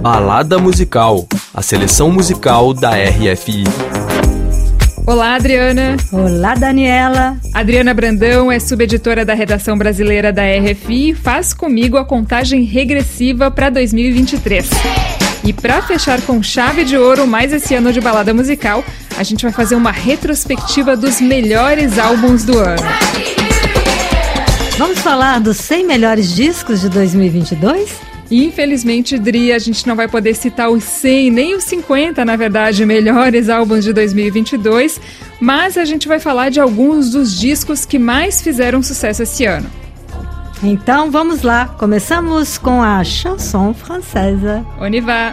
Balada Musical, a seleção musical da RFI. Olá, Adriana. Olá, Daniela. Adriana Brandão é subeditora da redação brasileira da RFI e faz comigo a contagem regressiva para 2023. E para fechar com chave de ouro mais esse ano de balada musical, a gente vai fazer uma retrospectiva dos melhores álbuns do ano. Vamos falar dos 100 melhores discos de 2022? Infelizmente, Dri, a gente não vai poder citar os 100, nem os 50, na verdade, melhores álbuns de 2022, mas a gente vai falar de alguns dos discos que mais fizeram sucesso esse ano. Então vamos lá, começamos com a chanson francesa. On y va!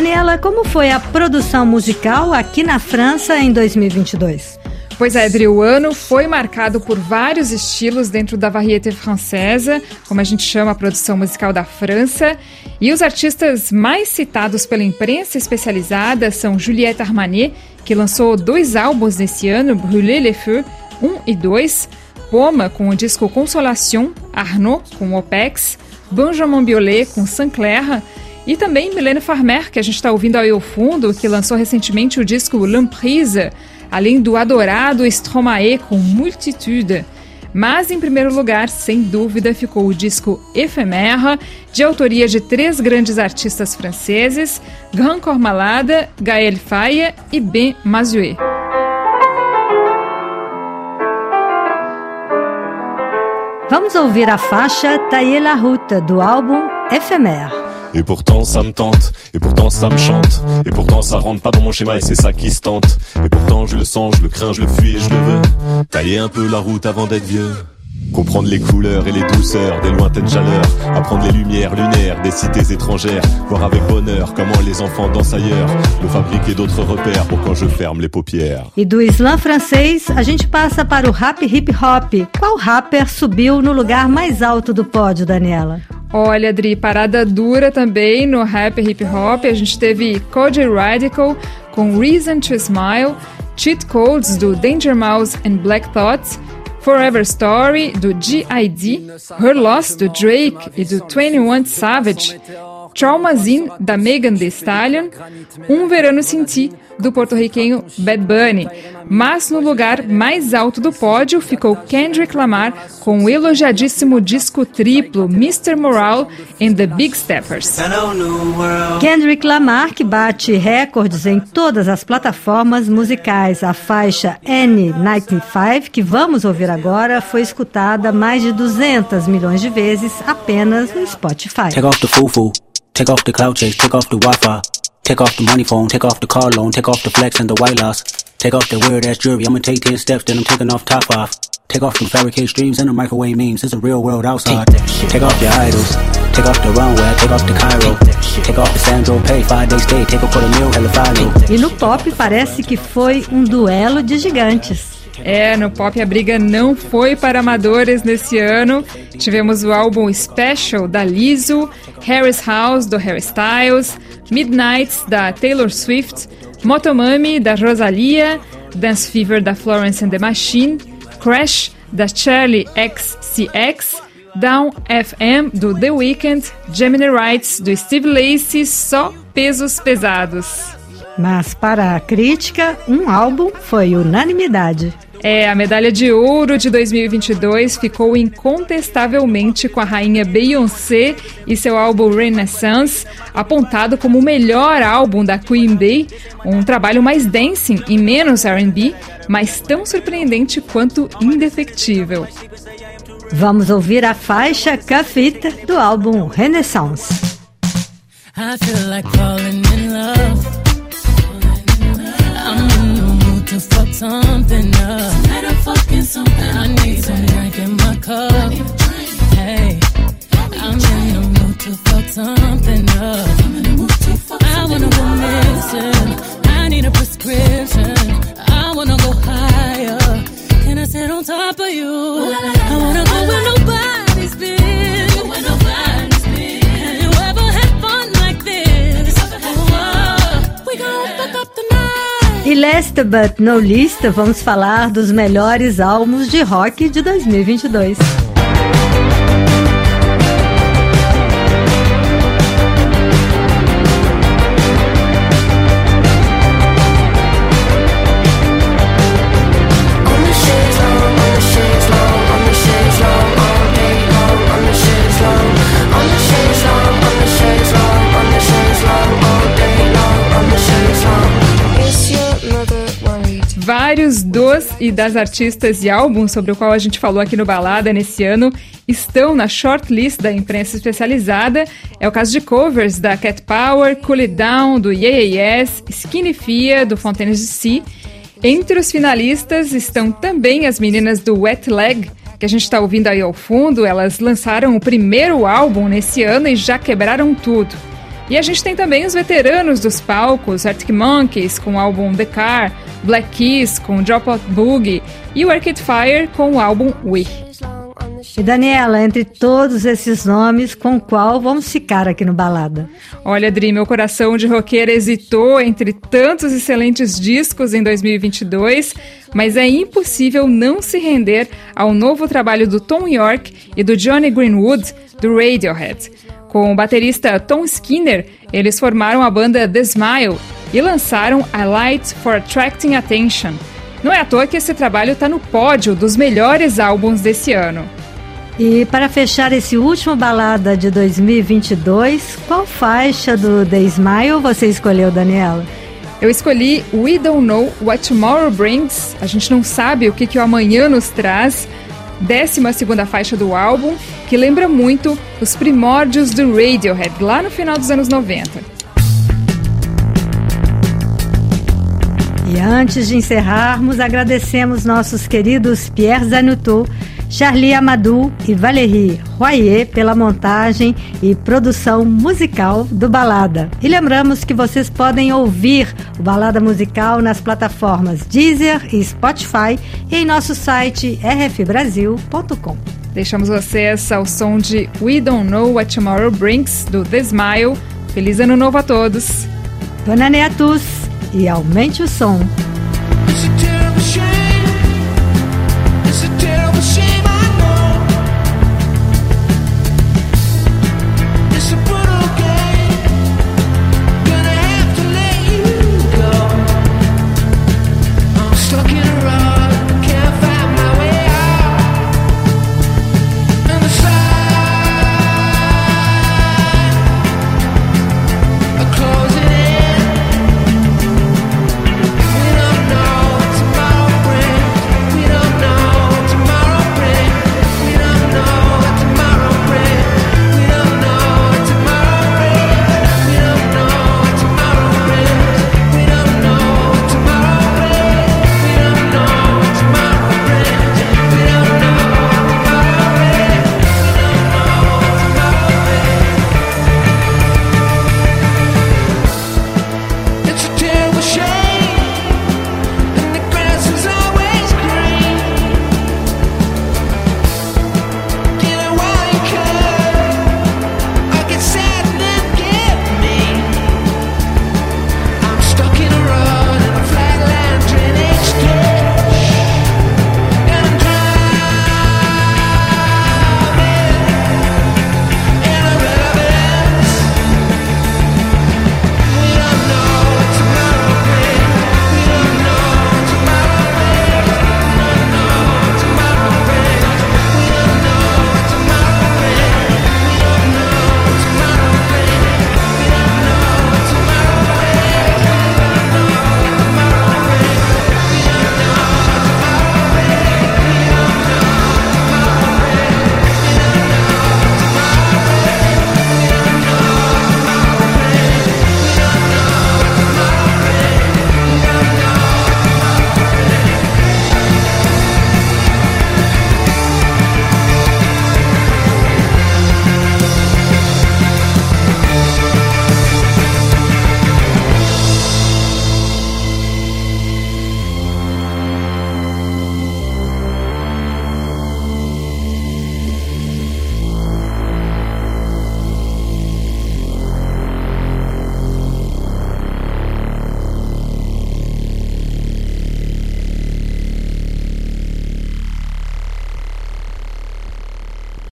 Daniela, como foi a produção musical aqui na França em 2022? Pois é, Adri, o ano foi marcado por vários estilos dentro da variété francesa, como a gente chama a produção musical da França. E os artistas mais citados pela imprensa especializada são Juliette Armanet, que lançou dois álbuns nesse ano, Brûler les Feux 1 e 2, Poma com o disco Consolation, Arnaud com OPEX, Benjamin Biolay com Saint-Clair, e também Milene Farmer, que a gente está ouvindo ao fundo, que lançou recentemente o disco L'Emprise, além do adorado Stromae com Multitude. Mas, em primeiro lugar, sem dúvida, ficou o disco Ephémère, de autoria de três grandes artistas franceses, Grand Corps Malade, Gaël Faye e Ben Mazuet. Vamos ouvir a faixa Tailler la route do álbum Ephémère. Et pourtant ça me tente, et pourtant ça me chante, et pourtant ça rentre pas dans mon schéma et c'est ça qui se tente. Et pourtant je le sens, je le crains, je le fuis et je le veux. Tailler un peu la route avant d'être vieux. Comprendre les couleurs et les douceurs des lointaines chaleurs. Apprendre les lumières lunaires des cités étrangères. Voir avec bonheur comment les enfants dansent ailleurs. Me fabriquer d'autres repères pour quand je ferme les paupières. E do slam francês, a gente passa para o rap hip hop. Qual rapper subiu no lugar mais alto do pódio, Daniela? Olha, Adri, parada dura também no rap hip hop. A gente teve Cody Radical com Reason to Smile, Cheat Codes do Danger Mouse and Black Thoughts, Forever Story do G.I.D., Her Loss do Drake e do 21 Savage, Traumazine da Megan Thee Stallion, Um Verano Sem Ti do porto-riquenho Bad Bunny. Mas no lugar mais alto do pódio ficou Kendrick Lamar com o elogiadíssimo disco triplo Mr. Moral and the Big Steppers. Kendrick Lamar, que bate recordes em todas as plataformas musicais. A faixa N95, que vamos ouvir agora, foi escutada mais de 200 milhões de vezes apenas no Spotify. Take off the cloud chase, take off the Wi-Fi. Take off the money phone, take off the car loan, take off the flex and the white loss. Take off the weird ass jewelry, I'ma take 10 steps, then I'm taking off top off. Take off them fabricated streams and the microwave memes, it's a real world outside. Take off your idols, take off the runway, take off the Cairo. Take off the Sandro Pay, five days stay, take off for the meal, hella. E no pop parece que foi um duelo de gigantes. É, no pop a briga não foi para amadores nesse ano. Tivemos o álbum Special da Lizzo, Harry's House do Harry Styles, Midnights da Taylor Swift, Motomami da Rosalia, Dance Fever da Florence and the Machine, Crash da Charlie XCX, Down FM do The Weeknd, Gemini Rights do Steve Lacey, só pesos pesados. Mas para a crítica, um álbum foi unanimidade. É, a medalha de ouro de 2022 ficou incontestavelmente com a rainha Beyoncé e seu álbum Renaissance, apontado como o melhor álbum da Queen Bey, um trabalho mais dancing e menos R&B, mas tão surpreendente quanto indefectível. Vamos ouvir a faixa Cafita do álbum Renaissance. I feel like falling in love. Fuck something up. Tonight I'm fucking something. I need some drink in my cup. Hey, I'm in the mood to fuck something up. Last but no least, vamos falar dos melhores álbuns de rock de 2022. Dos e das artistas e álbuns sobre o qual a gente falou aqui no Balada nesse ano estão na shortlist da imprensa especializada. É o caso de covers da Cat Power, Cool It Down, do Yeah Yes, Skinny Fia, do Fontaines DC. Entre os finalistas estão também as meninas do Wet Leg, que a gente está ouvindo aí ao fundo. Elas lançaram o primeiro álbum nesse ano e já quebraram tudo. E a gente tem também os veteranos dos palcos, Arctic Monkeys com o álbum The Car, Black Keys com Dropout Boogie e o Arcade Fire com o álbum We. E Daniela, entre todos esses nomes, com qual vamos ficar aqui no Balada? Olha, Adri, meu coração de roqueira hesitou entre tantos excelentes discos em 2022, mas é impossível não se render ao novo trabalho do Tom York e do Johnny Greenwood, do Radiohead. Com o baterista Tom Skinner, eles formaram a banda The Smile e lançaram A Light for Attracting Attention. Não é à toa que esse trabalho está no pódio dos melhores álbuns desse ano. E para fechar esse último balada de 2022, qual faixa do The Smile você escolheu, Daniela? Eu escolhi We Don't Know What Tomorrow Brings. A gente não sabe o que, que o amanhã nos traz. 12 faixa do álbum, que lembra muito os primórdios do Radiohead, lá no final dos anos 90. E antes de encerrarmos, agradecemos nossos queridos Pierre Zanutou, Charlie Amadou e Valérie Royer pela montagem e produção musical do Balada. E lembramos que vocês podem ouvir o Balada Musical nas plataformas Deezer e Spotify e em nosso site rfbrasil.com. Deixamos vocês ao som de We Don't Know What Tomorrow Brings, do The Smile. Feliz Ano Novo a todos! Dona Neatus e aumente o som. It's a